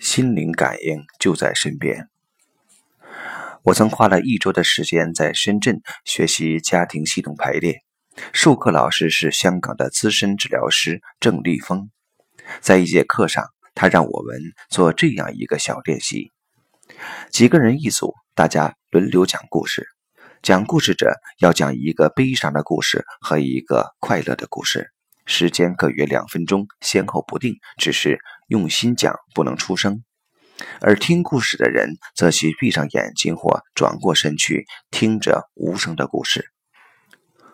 心灵感应就在身边。我曾花了一周的时间在深圳学习家庭系统排列，授课老师是香港的资深治疗师郑立峰。在一节课上，他让我们做这样一个小练习：几个人一组，大家轮流讲故事。讲故事者要讲一个悲伤的故事和一个快乐的故事，时间各约两分钟，先后不定，只是用心讲，不能出声。而听故事的人则需闭上眼睛或转过身去，听着无声的故事。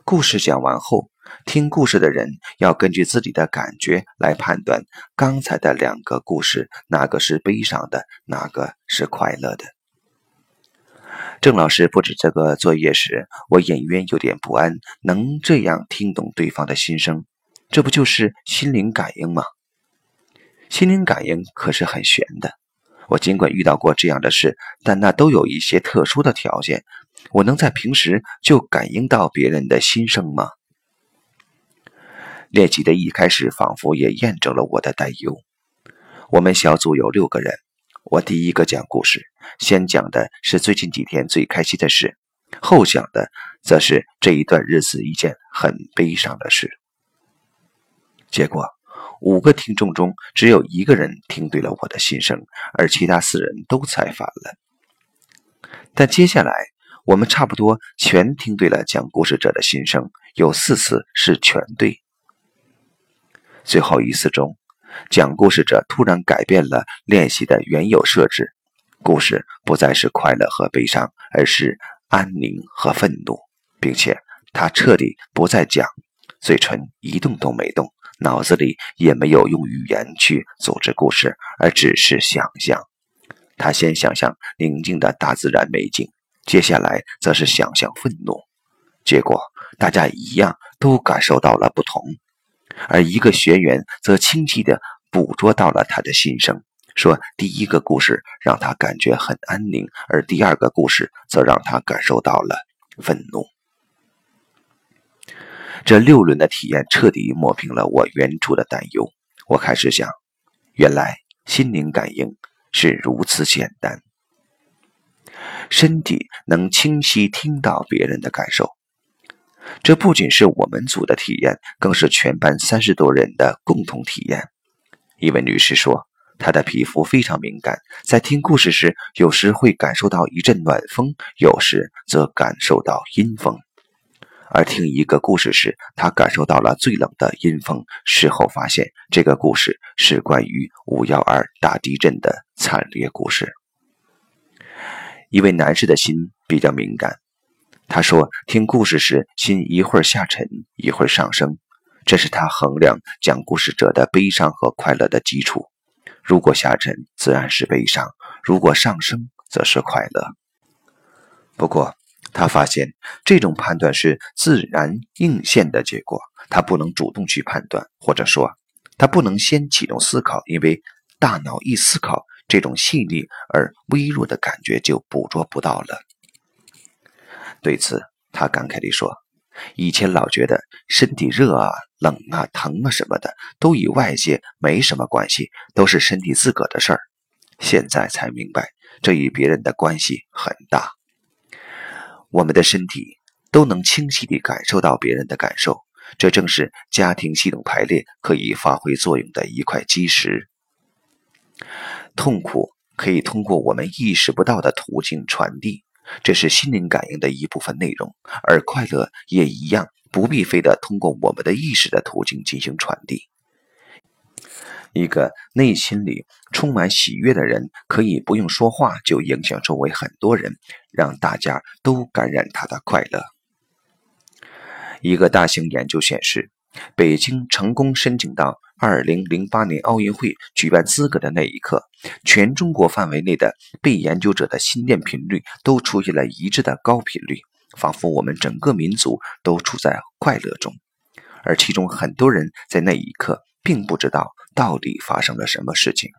故事讲完后，听故事的人要根据自己的感觉来判断刚才的两个故事哪个是悲伤的，哪个是快乐的。郑老师布置这个作业时，我隐约有点不安。能这样听懂对方的心声，这不就是心灵感应吗？心灵感应可是很玄的。我尽管遇到过这样的事，但那都有一些特殊的条件。我能在平时就感应到别人的心声吗？练习的一开始，仿佛也验证了我的担忧。我们小组有六个人。我第一个讲故事，先讲的是最近几天最开心的事，后讲的则是这一段日子一件很悲伤的事。结果，五个听众中只有一个人听对了我的心声，而其他四人都猜反了。但接下来，我们差不多全听对了讲故事者的心声，有四次是全对。最后一次中。讲故事者突然改变了练习的原有设置，故事不再是快乐和悲伤，而是安宁和愤怒，并且他彻底不再讲，嘴唇一动都没动，脑子里也没有用语言去组织故事，而只是想象。他先想象宁静的大自然美景，接下来则是想象愤怒，结果大家一样都感受到了不同。而一个学员则清晰地捕捉到了他的心声，说：“第一个故事让他感觉很安宁，而第二个故事则让他感受到了愤怒。”这六轮的体验彻底抹平了我原初的担忧。我开始想，原来心灵感应是如此简单，身体能清晰听到别人的感受。这不仅是我们组的体验，更是全班三十多人的共同体验。一位女士说，她的皮肤非常敏感，在听故事时，有时会感受到一阵暖风，有时则感受到阴风。而听一个故事时，他感受到了最冷的阴风。事后发现，这个故事是关于五幺二大地震的惨烈故事。一位男士的心比较敏感。他说：“听故事时，心一会儿下沉，一会儿上升，这是他衡量讲故事者的悲伤和快乐的基础。如果下沉，自然是悲伤；如果上升，则是快乐。不过，他发现这种判断是自然应现的结果，他不能主动去判断，或者说，他不能先启动思考，因为大脑一思考，这种细腻而微弱的感觉就捕捉不到了。”对此，他感慨地说：“以前老觉得身体热啊、冷啊、疼啊什么的，都与外界没什么关系，都是身体自个的事儿。现在才明白，这与别人的关系很大。我们的身体都能清晰地感受到别人的感受，这正是家庭系统排列可以发挥作用的一块基石。痛苦可以通过我们意识不到的途径传递。”这是心灵感应的一部分内容，而快乐也一样，不必非得通过我们的意识的途径进行传递。一个内心里充满喜悦的人，可以不用说话就影响周围很多人，让大家都感染他的快乐。一个大型研究显示，北京成功申请到。二零零八年奥运会举办资格的那一刻，全中国范围内的被研究者的心电频率都出现了一致的高频率，仿佛我们整个民族都处在快乐中。而其中很多人在那一刻并不知道到底发生了什么事情。